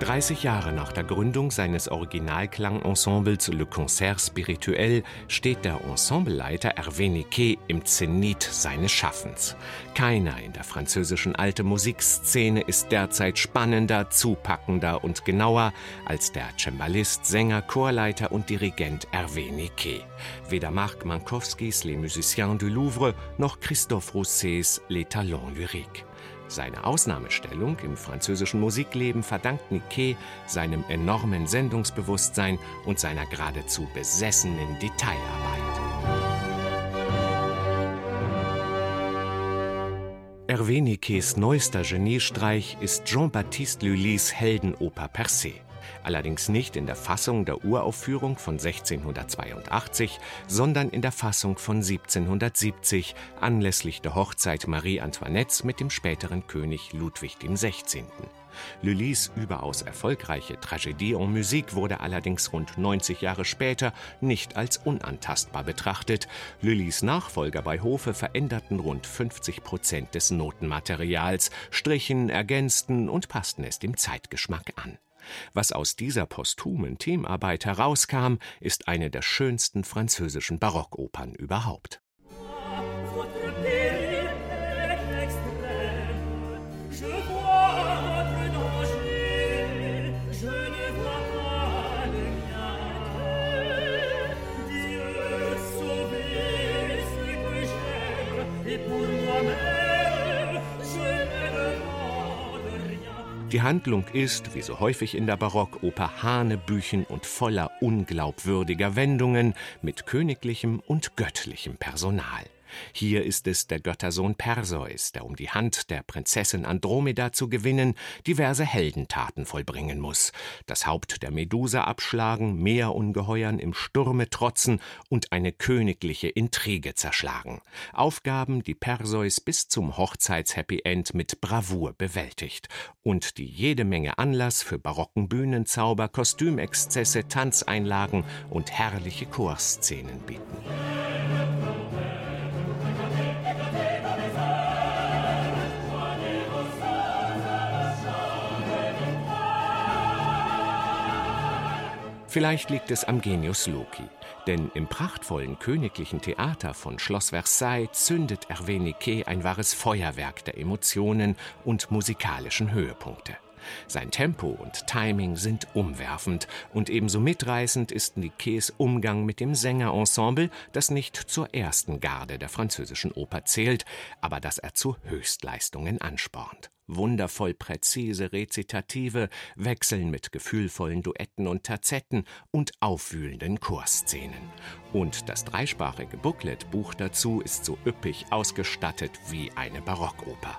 30 Jahre nach der Gründung seines Originalklangensembles Le Concert Spirituel steht der Ensembleleiter Hervé Niquet im Zenit seines Schaffens. Keiner in der französischen alte Musikszene ist derzeit spannender, zupackender und genauer als der Cembalist, Sänger, Chorleiter und Dirigent Hervé Niquet. Weder Marc Mankowskis Les Musiciens du Louvre noch Christophe Roussets Les Talents Lyriques. Seine Ausnahmestellung im französischen Musikleben verdankt Niquet seinem enormen Sendungsbewusstsein und seiner geradezu besessenen Detailarbeit. Hervé Niquets neuester Geniestreich ist Jean-Baptiste Lully's Heldenoper Percé allerdings nicht in der Fassung der Uraufführung von 1682, sondern in der Fassung von 1770 anlässlich der Hochzeit Marie Antoinettes mit dem späteren König Ludwig XVI. Lullys überaus erfolgreiche Tragödie en Musique wurde allerdings rund 90 Jahre später nicht als unantastbar betrachtet. Lullys Nachfolger bei Hofe veränderten rund 50 Prozent des Notenmaterials, strichen, ergänzten und passten es dem Zeitgeschmack an. Was aus dieser posthumen Teamarbeit herauskam, ist eine der schönsten französischen Barockopern überhaupt. Die Handlung ist, wie so häufig in der Barockoper, Hanebüchen und voller unglaubwürdiger Wendungen mit königlichem und göttlichem Personal. Hier ist es der Göttersohn Perseus, der um die Hand der Prinzessin Andromeda zu gewinnen, diverse Heldentaten vollbringen muss, das Haupt der Medusa abschlagen, Meerungeheuern im Sturme trotzen und eine königliche Intrige zerschlagen. Aufgaben, die Perseus bis zum Hochzeits-Happy End mit Bravour bewältigt und die jede Menge Anlass für barocken Bühnenzauber, Kostümexzesse, Tanzeinlagen und herrliche Chorszenen bieten. Vielleicht liegt es am Genius Loki, denn im prachtvollen königlichen Theater von Schloss Versailles zündet Hervé Niquet ein wahres Feuerwerk der Emotionen und musikalischen Höhepunkte. Sein Tempo und Timing sind umwerfend und ebenso mitreißend ist Niquets Umgang mit dem Sängerensemble, das nicht zur ersten Garde der französischen Oper zählt, aber das er zu Höchstleistungen anspornt wundervoll präzise Rezitative wechseln mit gefühlvollen Duetten und Terzetten und aufwühlenden Chorszenen. Und das dreisprachige Booklet-Buch dazu ist so üppig ausgestattet wie eine Barockoper.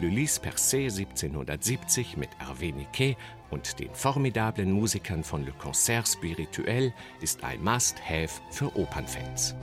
Lullys Percé 1770 mit Hervé Niquet und den formidablen Musikern von Le Concert Spirituel ist ein Must-Have für Opernfans.